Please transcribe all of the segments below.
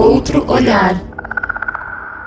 Outro olhar.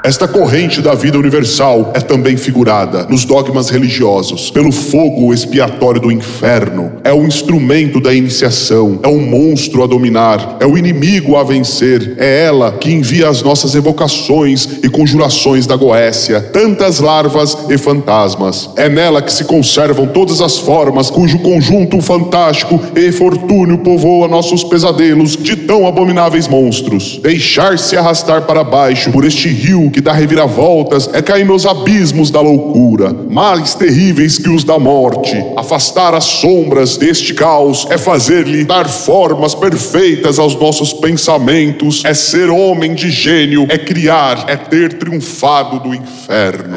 Esta corrente da vida universal é também figurada nos dogmas religiosos pelo fogo expiatório do inferno. É o instrumento da iniciação, é o monstro a dominar, é o inimigo a vencer. É ela que envia as nossas evocações e conjurações da Goécia, tantas larvas e fantasmas. É nela que se conservam todas as formas cujo conjunto fantástico e fortúneo povoa nossos pesadelos de tão abomináveis monstros. Deixar-se arrastar para baixo por este rio que dá reviravoltas é cair nos abismos da loucura, males terríveis que os da morte. Afastar as sombras deste caos é fazer-lhe dar formas perfeitas aos nossos pensamentos, é ser homem de gênio, é criar, é ter triunfado do inferno.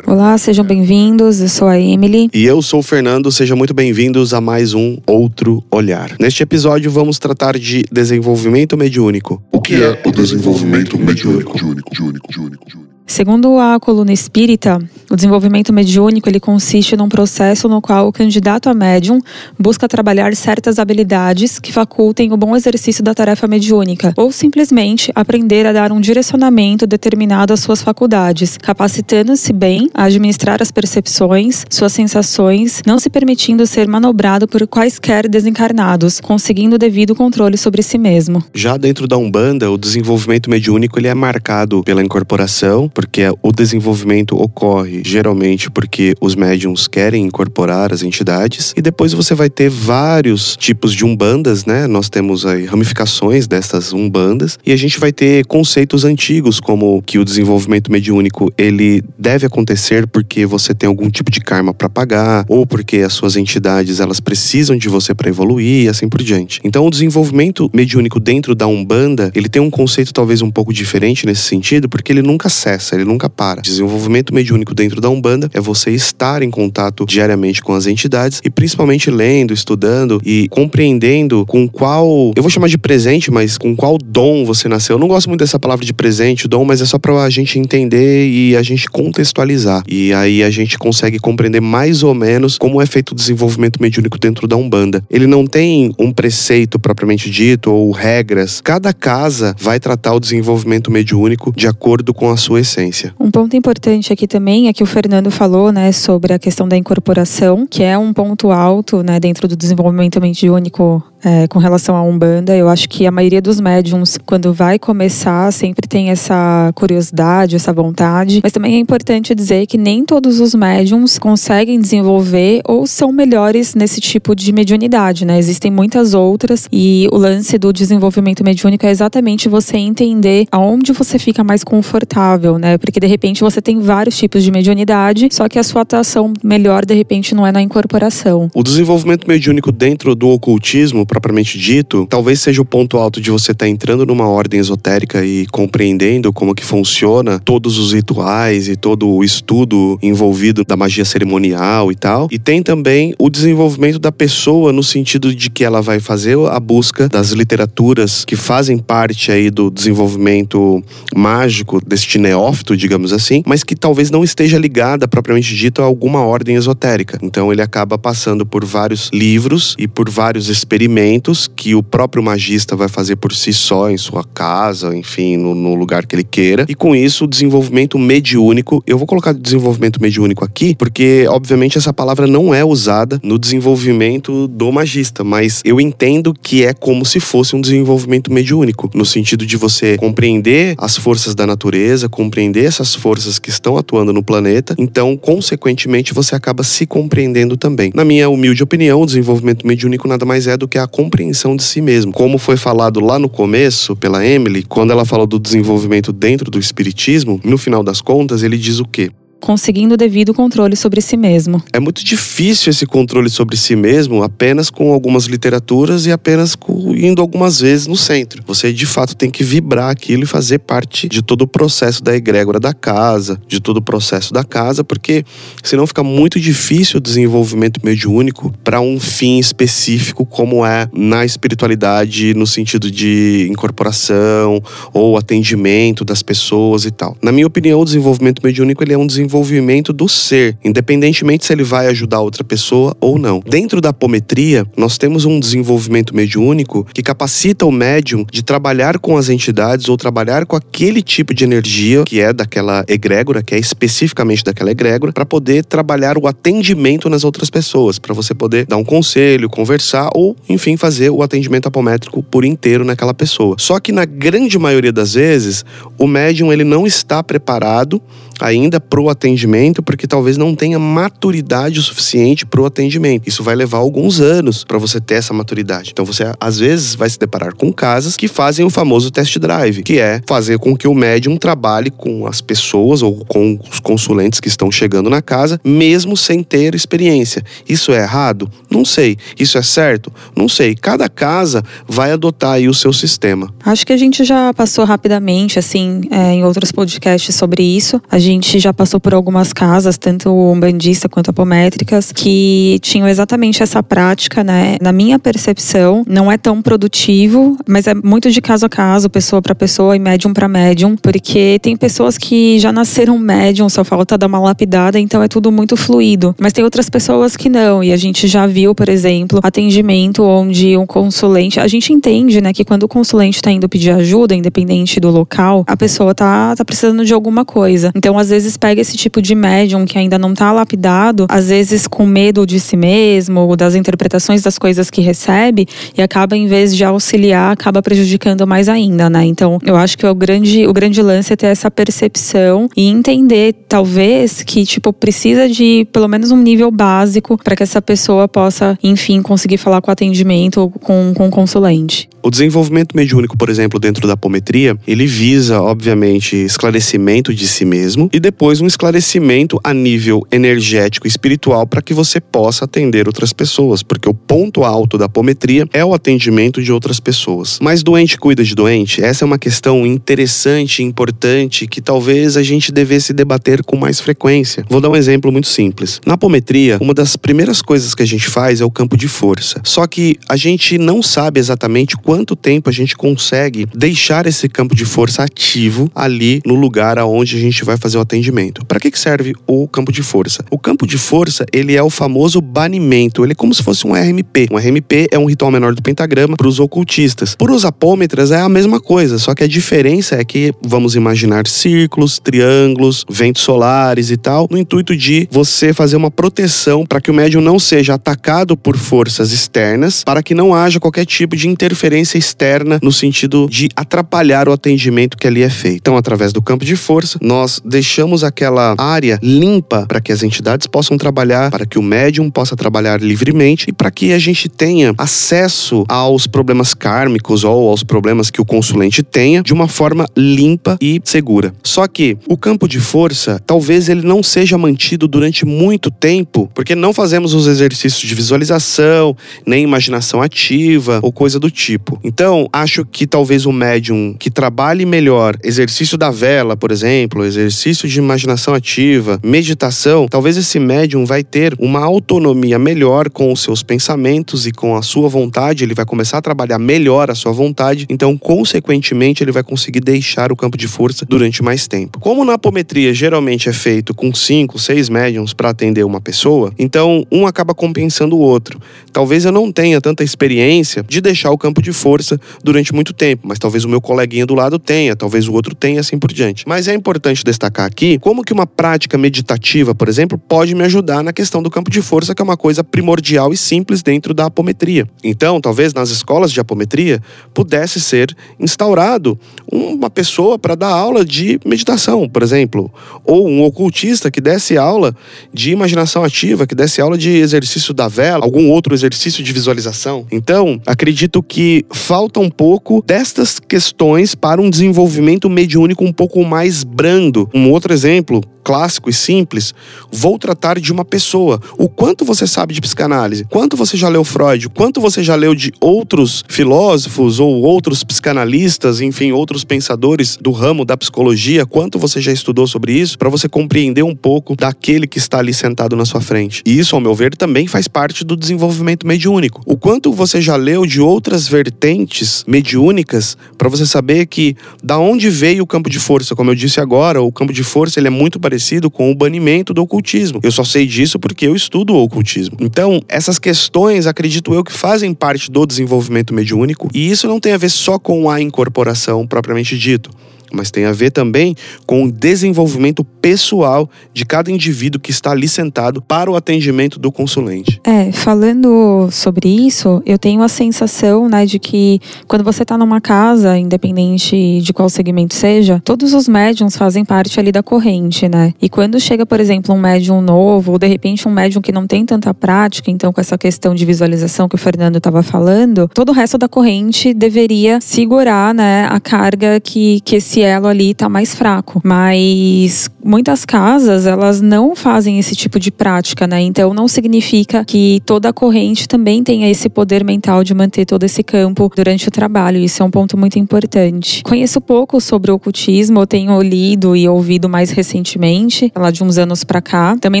Olá, sejam bem-vindos. Eu sou a Emily. E eu sou o Fernando, sejam muito bem-vindos a mais um Outro Olhar. Neste episódio vamos tratar de desenvolvimento mediúnico. O que é o desenvolvimento mediúnico? mediúnico, mediúnico, mediúnico. Joy. Segundo a coluna espírita, o desenvolvimento mediúnico ele consiste num processo no qual o candidato a médium busca trabalhar certas habilidades que facultem o bom exercício da tarefa mediúnica, ou simplesmente aprender a dar um direcionamento determinado às suas faculdades, capacitando-se bem a administrar as percepções, suas sensações, não se permitindo ser manobrado por quaisquer desencarnados, conseguindo o devido controle sobre si mesmo. Já dentro da Umbanda, o desenvolvimento mediúnico ele é marcado pela incorporação, porque o desenvolvimento ocorre geralmente porque os médiums querem incorporar as entidades e depois você vai ter vários tipos de umbandas, né? Nós temos aí ramificações dessas umbandas e a gente vai ter conceitos antigos como que o desenvolvimento mediúnico ele deve acontecer porque você tem algum tipo de karma para pagar ou porque as suas entidades elas precisam de você para evoluir e assim por diante. Então o desenvolvimento mediúnico dentro da umbanda ele tem um conceito talvez um pouco diferente nesse sentido porque ele nunca cessa ele nunca para. Desenvolvimento mediúnico dentro da Umbanda é você estar em contato diariamente com as entidades e principalmente lendo, estudando e compreendendo com qual, eu vou chamar de presente, mas com qual dom você nasceu. Eu não gosto muito dessa palavra de presente, dom, mas é só para a gente entender e a gente contextualizar. E aí a gente consegue compreender mais ou menos como é feito o desenvolvimento mediúnico dentro da Umbanda. Ele não tem um preceito propriamente dito ou regras. Cada casa vai tratar o desenvolvimento mediúnico de acordo com a sua essência Um ponto importante aqui também é que o Fernando falou, né, sobre a questão da incorporação, que é um ponto alto, né, dentro do desenvolvimento mediúnico é, com relação à Umbanda. Eu acho que a maioria dos médiums, quando vai começar, sempre tem essa curiosidade, essa vontade. Mas também é importante dizer que nem todos os médiums conseguem desenvolver ou são melhores nesse tipo de mediunidade, né? Existem muitas outras e o lance do desenvolvimento mediúnico é exatamente você entender aonde você fica mais confortável, né? Porque de repente você tem vários tipos de mediunidade, só que a sua atuação melhor de repente não é na incorporação. O desenvolvimento mediúnico dentro do ocultismo propriamente dito, talvez seja o ponto alto de você estar tá entrando numa ordem esotérica e compreendendo como que funciona todos os rituais e todo o estudo envolvido da magia cerimonial e tal. E tem também o desenvolvimento da pessoa no sentido de que ela vai fazer a busca das literaturas que fazem parte aí do desenvolvimento mágico deste neófito, digamos assim, mas que talvez não esteja ligada propriamente dito a alguma ordem esotérica. Então ele acaba passando por vários livros e por vários experimentos movimentos que o próprio magista vai fazer por si só em sua casa, enfim, no, no lugar que ele queira. E com isso, o desenvolvimento mediúnico. Eu vou colocar desenvolvimento mediúnico aqui, porque, obviamente, essa palavra não é usada no desenvolvimento do magista, mas eu entendo que é como se fosse um desenvolvimento mediúnico, no sentido de você compreender as forças da natureza, compreender essas forças que estão atuando no planeta, então, consequentemente, você acaba se compreendendo também. Na minha humilde opinião, o desenvolvimento mediúnico nada mais é do que a compreensão de si mesmo. Como foi falado lá no começo pela Emily, quando ela falou do desenvolvimento dentro do espiritismo, no final das contas, ele diz o quê? Conseguindo o devido controle sobre si mesmo. É muito difícil esse controle sobre si mesmo apenas com algumas literaturas e apenas indo algumas vezes no centro. Você de fato tem que vibrar aquilo e fazer parte de todo o processo da egrégora da casa, de todo o processo da casa, porque senão fica muito difícil o desenvolvimento mediúnico para um fim específico como é na espiritualidade no sentido de incorporação ou atendimento das pessoas e tal. Na minha opinião, o desenvolvimento mediúnico ele é um desenvolvimento desenvolvimento do ser, independentemente se ele vai ajudar outra pessoa ou não. Dentro da apometria, nós temos um desenvolvimento mediúnico que capacita o médium de trabalhar com as entidades ou trabalhar com aquele tipo de energia que é daquela egrégora, que é especificamente daquela egrégora, para poder trabalhar o atendimento nas outras pessoas, para você poder dar um conselho, conversar ou, enfim, fazer o atendimento apométrico por inteiro naquela pessoa. Só que na grande maioria das vezes, o médium ele não está preparado ainda para o atendimento, porque talvez não tenha maturidade o suficiente para o atendimento. Isso vai levar alguns anos para você ter essa maturidade. Então você às vezes vai se deparar com casas que fazem o famoso test drive, que é fazer com que o médium trabalhe com as pessoas ou com os consulentes que estão chegando na casa, mesmo sem ter experiência. Isso é errado? Não sei. Isso é certo? Não sei. Cada casa vai adotar aí o seu sistema. Acho que a gente já passou rapidamente, assim, é, em outros podcasts sobre isso. A gente já passou por algumas casas, tanto umbandista quanto apométricas, que tinham exatamente essa prática, né? Na minha percepção, não é tão produtivo, mas é muito de caso a caso, pessoa para pessoa e médium para médium, porque tem pessoas que já nasceram médium, só falta dar uma lapidada, então é tudo muito fluido. Mas tem outras pessoas que não, e a gente já viu, por exemplo, atendimento onde um consulente, a gente entende, né, que quando o consulente está indo pedir ajuda, independente do local, a pessoa tá, tá precisando de alguma coisa. Então, às vezes pega esse tipo de médium que ainda não está lapidado, às vezes com medo de si mesmo, das interpretações das coisas que recebe, e acaba, em vez de auxiliar, acaba prejudicando mais ainda, né? Então, eu acho que o grande, o grande lance é ter essa percepção e entender, talvez, que, tipo, precisa de pelo menos um nível básico para que essa pessoa possa, enfim, conseguir falar com o atendimento com, com o consulente. O desenvolvimento mediúnico, por exemplo, dentro da apometria, ele visa, obviamente, esclarecimento de si mesmo e depois um esclarecimento a nível energético e espiritual para que você possa atender outras pessoas, porque o ponto alto da apometria é o atendimento de outras pessoas. Mas doente cuida de doente? Essa é uma questão interessante, importante, que talvez a gente devesse debater com mais frequência. Vou dar um exemplo muito simples. Na apometria, uma das primeiras coisas que a gente faz é o campo de força. Só que a gente não sabe exatamente quanto tempo a gente consegue deixar esse campo de força ativo ali no lugar aonde a gente vai fazer o atendimento. Para que serve o campo de força? O campo de força, ele é o famoso banimento, ele é como se fosse um RMP. Um RMP é um ritual menor do pentagrama para os ocultistas. Para os apômetras é a mesma coisa, só que a diferença é que vamos imaginar círculos, triângulos, ventos solares e tal, no intuito de você fazer uma proteção para que o médium não seja atacado por forças externas, para que não haja qualquer tipo de interferência externa no sentido de atrapalhar o atendimento que ali é feito. Então, através do campo de força, nós deixamos aquela área limpa para que as entidades possam trabalhar, para que o médium possa trabalhar livremente e para que a gente tenha acesso aos problemas kármicos ou aos problemas que o consulente tenha de uma forma limpa e segura. Só que o campo de força, talvez ele não seja mantido durante muito tempo, porque não fazemos os exercícios de visualização, nem imaginação ativa ou coisa do tipo. Então, acho que talvez um médium que trabalhe melhor exercício da vela, por exemplo, exercício de imaginação ativa, meditação, talvez esse médium vai ter uma autonomia melhor com os seus pensamentos e com a sua vontade, ele vai começar a trabalhar melhor a sua vontade, então, consequentemente, ele vai conseguir deixar o campo de força durante mais tempo. Como na apometria geralmente é feito com cinco, seis médiums para atender uma pessoa, então um acaba compensando o outro. Talvez eu não tenha tanta experiência de deixar o campo de força durante muito tempo, mas talvez o meu coleguinha do lado tenha, talvez o outro tenha, assim por diante. Mas é importante destacar aqui como que uma prática meditativa, por exemplo, pode me ajudar na questão do campo de força, que é uma coisa primordial e simples dentro da apometria. Então, talvez nas escolas de apometria pudesse ser instaurado uma pessoa para dar aula de meditação, por exemplo, ou um ocultista que desse aula de imaginação ativa, que desse aula de exercício da vela, algum outro exercício de visualização. Então, acredito que falta um pouco destas questões para um desenvolvimento mediúnico um pouco mais brando. Um outro exemplo clássico e simples, vou tratar de uma pessoa. O quanto você sabe de psicanálise? Quanto você já leu Freud? Quanto você já leu de outros filósofos ou outros psicanalistas, enfim, outros pensadores do ramo da psicologia? Quanto você já estudou sobre isso para você compreender um pouco daquele que está ali sentado na sua frente? E isso, ao meu ver, também faz parte do desenvolvimento mediúnico. O quanto você já leu de outras vertentes mediúnicas para você saber que da onde veio o campo de força? Como eu disse agora, o campo de força ele é muito parecido parecido com o banimento do ocultismo. Eu só sei disso porque eu estudo o ocultismo. Então, essas questões, acredito eu, que fazem parte do desenvolvimento mediúnico, e isso não tem a ver só com a incorporação propriamente dito mas tem a ver também com o desenvolvimento pessoal de cada indivíduo que está ali sentado para o atendimento do consulente. É, falando sobre isso, eu tenho a sensação, né, de que quando você está numa casa, independente de qual segmento seja, todos os médiums fazem parte ali da corrente, né? E quando chega, por exemplo, um médium novo, ou de repente um médium que não tem tanta prática, então com essa questão de visualização que o Fernando estava falando, todo o resto da corrente deveria segurar, né, a carga que, que esse elo ali está mais fraco. Mas muitas casas, elas não fazem esse tipo de prática, né? Então não significa que toda corrente também tenha esse poder mental de manter todo esse campo durante o trabalho. Isso é um ponto muito importante. Conheço pouco sobre o ocultismo, eu tenho lido e ouvido mais recentemente, lá de uns anos para cá. Também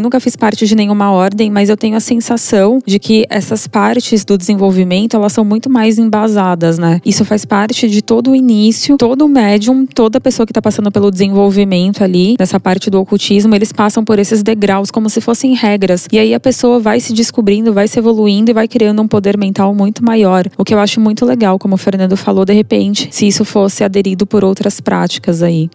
nunca fiz parte de nenhuma ordem, mas eu tenho a sensação de que essas partes do desenvolvimento, elas são muito mais embasadas, né? Isso faz parte de todo o início, todo médium, todo toda pessoa que está passando pelo desenvolvimento ali, nessa parte do ocultismo, eles passam por esses degraus como se fossem regras. E aí a pessoa vai se descobrindo, vai se evoluindo e vai criando um poder mental muito maior. O que eu acho muito legal, como o Fernando falou, de repente, se isso fosse aderido por outras práticas aí.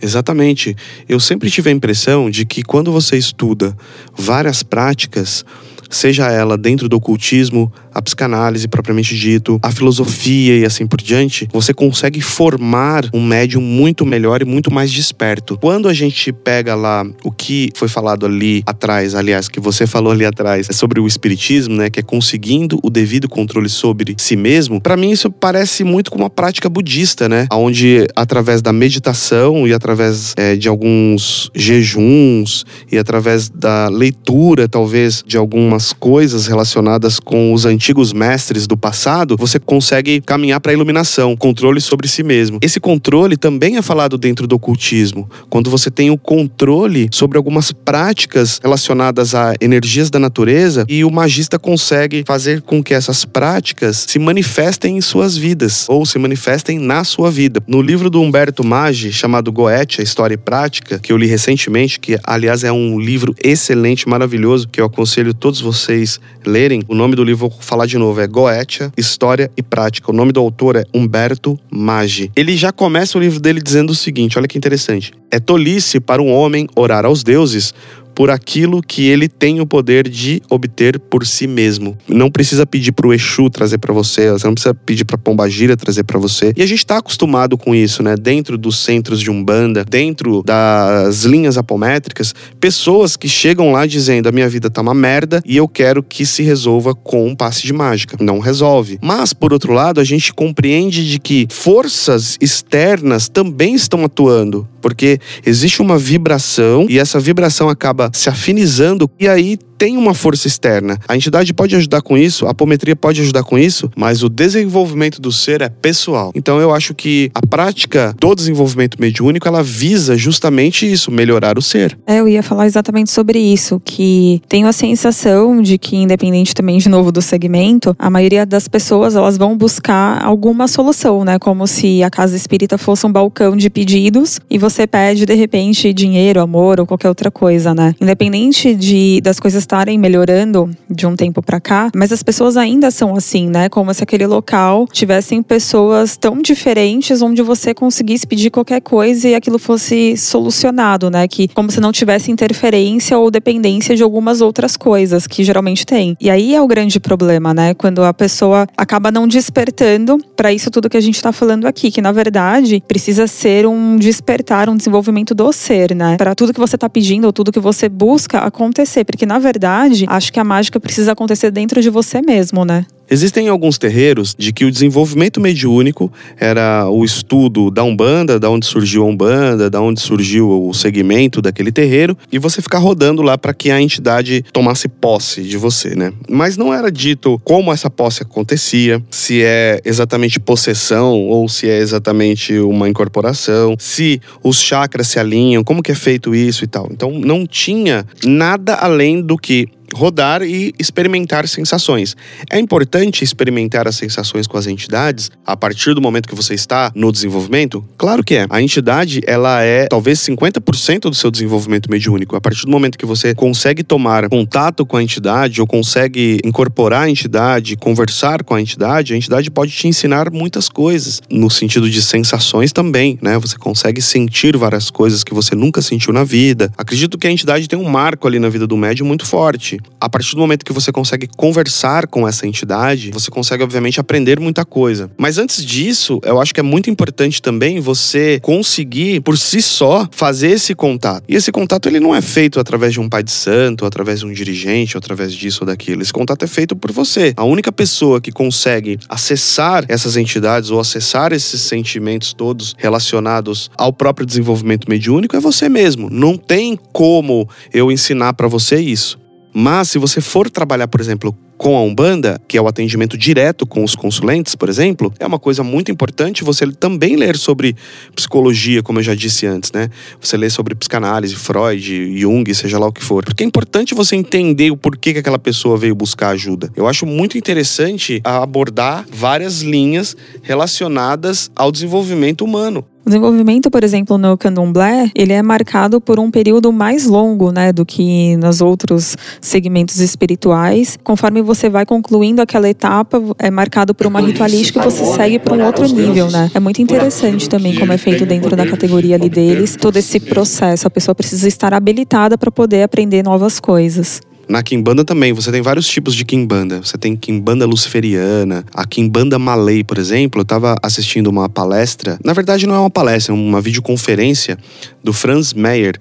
Exatamente. Eu sempre tive a impressão de que quando você estuda várias práticas, seja ela dentro do ocultismo, a psicanálise propriamente dito, a filosofia e assim por diante, você consegue formar um médium muito melhor e muito mais desperto. Quando a gente pega lá o que foi falado ali atrás, aliás, que você falou ali atrás, é sobre o espiritismo, né, que é conseguindo o devido controle sobre si mesmo, para mim isso parece muito com uma prática budista, né, onde através da meditação e através é, de alguns jejuns e através da leitura, talvez, de algumas coisas relacionadas com os antigos antigos mestres do passado, você consegue caminhar para a iluminação, controle sobre si mesmo. Esse controle também é falado dentro do ocultismo, quando você tem o controle sobre algumas práticas relacionadas a energias da natureza e o magista consegue fazer com que essas práticas se manifestem em suas vidas ou se manifestem na sua vida. No livro do Humberto Maggi, chamado Goethe, a História e Prática, que eu li recentemente, que aliás é um livro excelente, maravilhoso, que eu aconselho todos vocês lerem. O nome do livro vou falar de novo, é Goetia, História e Prática. O nome do autor é Humberto Maggi. Ele já começa o livro dele dizendo o seguinte, olha que interessante. É tolice para um homem orar aos deuses por aquilo que ele tem o poder de obter por si mesmo. Não precisa pedir para o Exu trazer para você, você não precisa pedir para Pombagira trazer para você. E a gente está acostumado com isso, né? Dentro dos centros de Umbanda, dentro das linhas apométricas, pessoas que chegam lá dizendo: "A minha vida tá uma merda e eu quero que se resolva com um passe de mágica". Não resolve. Mas por outro lado, a gente compreende de que forças externas também estão atuando, porque existe uma vibração e essa vibração acaba se afinizando e aí tem uma força externa. A entidade pode ajudar com isso, a apometria pode ajudar com isso, mas o desenvolvimento do ser é pessoal. Então eu acho que a prática do desenvolvimento mediúnico ela visa justamente isso, melhorar o ser. É, eu ia falar exatamente sobre isso, que tenho a sensação de que independente também de novo do segmento, a maioria das pessoas elas vão buscar alguma solução, né? Como se a casa espírita fosse um balcão de pedidos e você pede de repente dinheiro, amor ou qualquer outra coisa, né? Independente de das coisas estarem melhorando de um tempo para cá, mas as pessoas ainda são assim, né? Como se aquele local tivessem pessoas tão diferentes onde você conseguisse pedir qualquer coisa e aquilo fosse solucionado, né? Que como se não tivesse interferência ou dependência de algumas outras coisas que geralmente tem. E aí é o grande problema, né? Quando a pessoa acaba não despertando para isso tudo que a gente tá falando aqui, que na verdade precisa ser um despertar, um desenvolvimento do ser, né? Para tudo que você tá pedindo ou tudo que você busca acontecer, porque na verdade verdade, acho que a mágica precisa acontecer dentro de você mesmo, né? Existem alguns terreiros de que o desenvolvimento mediúnico era o estudo da Umbanda, da onde surgiu a Umbanda, da onde surgiu o segmento daquele terreiro, e você ficar rodando lá para que a entidade tomasse posse de você, né? Mas não era dito como essa posse acontecia, se é exatamente possessão ou se é exatamente uma incorporação, se os chakras se alinham, como que é feito isso e tal. Então não tinha nada além do que rodar e experimentar sensações. É importante experimentar as sensações com as entidades a partir do momento que você está no desenvolvimento? Claro que é. A entidade, ela é talvez 50% do seu desenvolvimento mediúnico. A partir do momento que você consegue tomar contato com a entidade ou consegue incorporar a entidade, conversar com a entidade, a entidade pode te ensinar muitas coisas, no sentido de sensações também, né? Você consegue sentir várias coisas que você nunca sentiu na vida. Acredito que a entidade tem um marco ali na vida do médium muito forte. A partir do momento que você consegue conversar com essa entidade, você consegue, obviamente, aprender muita coisa. Mas antes disso, eu acho que é muito importante também você conseguir, por si só, fazer esse contato. E esse contato, ele não é feito através de um pai de santo, ou através de um dirigente, ou através disso ou daquilo. Esse contato é feito por você. A única pessoa que consegue acessar essas entidades ou acessar esses sentimentos todos relacionados ao próprio desenvolvimento mediúnico é você mesmo. Não tem como eu ensinar para você isso. Mas se você for trabalhar, por exemplo, com a Umbanda, que é o atendimento direto com os consulentes, por exemplo, é uma coisa muito importante você também ler sobre psicologia, como eu já disse antes, né? Você lê sobre psicanálise, Freud, Jung, seja lá o que for. Porque é importante você entender o porquê que aquela pessoa veio buscar ajuda. Eu acho muito interessante abordar várias linhas relacionadas ao desenvolvimento humano. O desenvolvimento, por exemplo, no candomblé, ele é marcado por um período mais longo, né, do que nos outros segmentos espirituais. Conforme você vai concluindo aquela etapa, é marcado por uma ritualística e você segue para um outro nível, né? É muito interessante também como é feito dentro da categoria ali deles, todo esse processo. A pessoa precisa estar habilitada para poder aprender novas coisas. Na Kimbanda também, você tem vários tipos de Kimbanda. Você tem Kimbanda luciferiana, a Kimbanda Malay, por exemplo. Eu estava assistindo uma palestra, na verdade não é uma palestra, é uma videoconferência do Franz Meyer.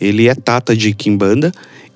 Ele é tata de Kimbanda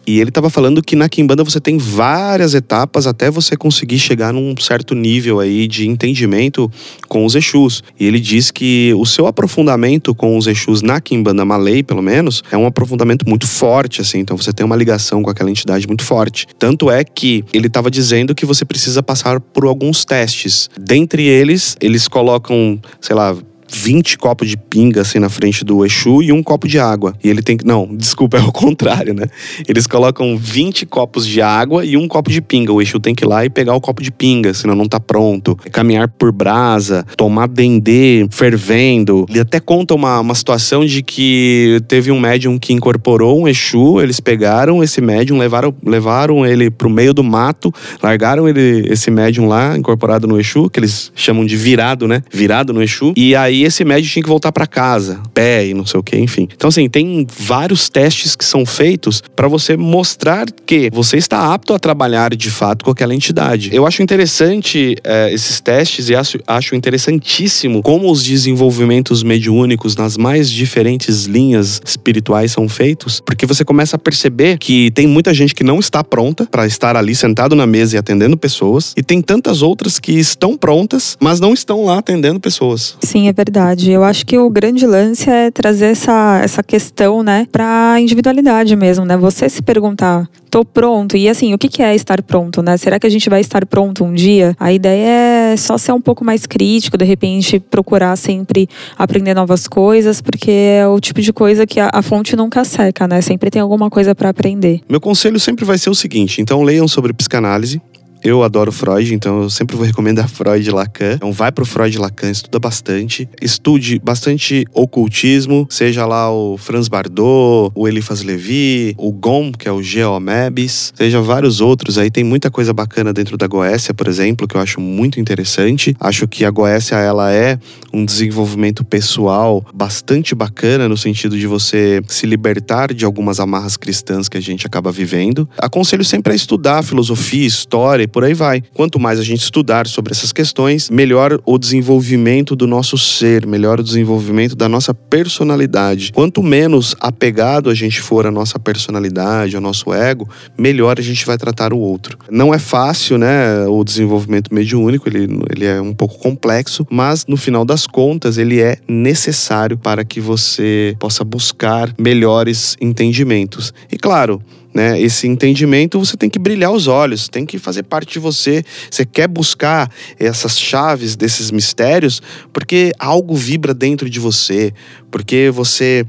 e ele estava falando que na Kimbanda você tem várias etapas até você conseguir chegar num certo nível aí de entendimento com os Exus. E ele diz que o seu aprofundamento com os Exus na Kimbanda Malay, pelo menos, é um aprofundamento muito forte, assim. Então você tem uma ligação com aquela entidade muito forte. Tanto é que ele estava dizendo que você precisa passar por alguns testes. Dentre eles, eles colocam, sei lá, 20 copos de pinga assim na frente do Exu e um copo de água. E ele tem que. Não, desculpa, é o contrário, né? Eles colocam 20 copos de água e um copo de pinga. O Exu tem que ir lá e pegar o copo de pinga, senão não tá pronto. Caminhar por brasa, tomar dendê fervendo. Ele até conta uma, uma situação de que teve um médium que incorporou um Exu, eles pegaram esse médium, levaram, levaram ele pro meio do mato, largaram ele, esse médium lá, incorporado no Exu, que eles chamam de virado, né? Virado no Exu. E aí esse médico tinha que voltar para casa, pé e não sei o que, enfim. Então, assim, tem vários testes que são feitos para você mostrar que você está apto a trabalhar de fato com aquela entidade. Eu acho interessante é, esses testes e acho, acho interessantíssimo como os desenvolvimentos mediúnicos nas mais diferentes linhas espirituais são feitos, porque você começa a perceber que tem muita gente que não está pronta para estar ali sentado na mesa e atendendo pessoas, e tem tantas outras que estão prontas, mas não estão lá atendendo pessoas. Sim, é verdade verdade. Eu acho que o grande lance é trazer essa, essa questão, né, pra individualidade mesmo, né? Você se perguntar, tô pronto. E assim, o que é estar pronto, né? Será que a gente vai estar pronto um dia? A ideia é só ser um pouco mais crítico, de repente procurar sempre aprender novas coisas, porque é o tipo de coisa que a, a fonte nunca seca, né? Sempre tem alguma coisa para aprender. Meu conselho sempre vai ser o seguinte: então leiam sobre psicanálise, eu adoro Freud, então eu sempre vou recomendar Freud e Lacan. Então vai pro Freud e Lacan, estuda bastante. Estude bastante ocultismo, seja lá o Franz Bardot, o Eliphas Levi, o Gom, que é o Geomebis, seja vários outros aí. Tem muita coisa bacana dentro da Goécia, por exemplo, que eu acho muito interessante. Acho que a Goécia, ela é um desenvolvimento pessoal bastante bacana no sentido de você se libertar de algumas amarras cristãs que a gente acaba vivendo. Aconselho sempre a estudar filosofia, história por aí vai. Quanto mais a gente estudar sobre essas questões, melhor o desenvolvimento do nosso ser, melhor o desenvolvimento da nossa personalidade. Quanto menos apegado a gente for à nossa personalidade, ao nosso ego, melhor a gente vai tratar o outro. Não é fácil, né? O desenvolvimento mediúnico, ele, ele é um pouco complexo, mas no final das contas, ele é necessário para que você possa buscar melhores entendimentos. E claro, né, esse entendimento, você tem que brilhar os olhos, tem que fazer parte de você. Você quer buscar essas chaves desses mistérios porque algo vibra dentro de você, porque você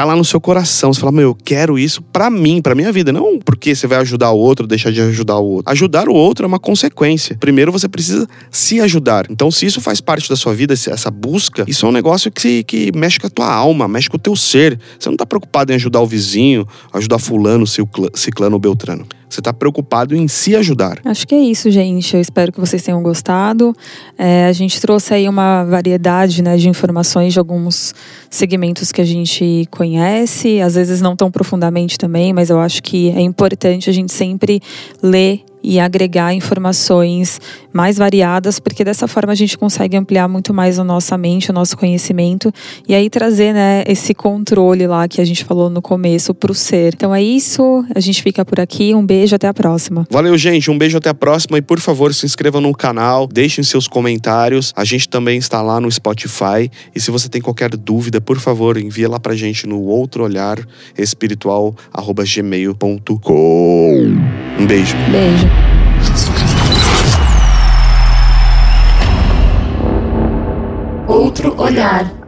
tá lá no seu coração. Você fala, meu, eu quero isso para mim, para minha vida. Não porque você vai ajudar o outro, deixar de ajudar o outro. Ajudar o outro é uma consequência. Primeiro você precisa se ajudar. Então, se isso faz parte da sua vida, essa busca, isso é um negócio que, que mexe com a tua alma, mexe com o teu ser. Você não tá preocupado em ajudar o vizinho, ajudar fulano, ciclano ou beltrano. Você está preocupado em se ajudar. Acho que é isso, gente. Eu espero que vocês tenham gostado. É, a gente trouxe aí uma variedade né, de informações de alguns segmentos que a gente conhece, às vezes não tão profundamente também, mas eu acho que é importante a gente sempre ler e agregar informações mais variadas, porque dessa forma a gente consegue ampliar muito mais a nossa mente, o nosso conhecimento e aí trazer, né, esse controle lá que a gente falou no começo para o ser. Então é isso, a gente fica por aqui. Um beijo, até a próxima. Valeu, gente. Um beijo até a próxima e por favor, se inscreva no canal, deixem seus comentários. A gente também está lá no Spotify e se você tem qualquer dúvida, por favor, envia lá pra gente no outro olhar espiritual@gmail.com. Um beijo. Beijo. Outro olhar.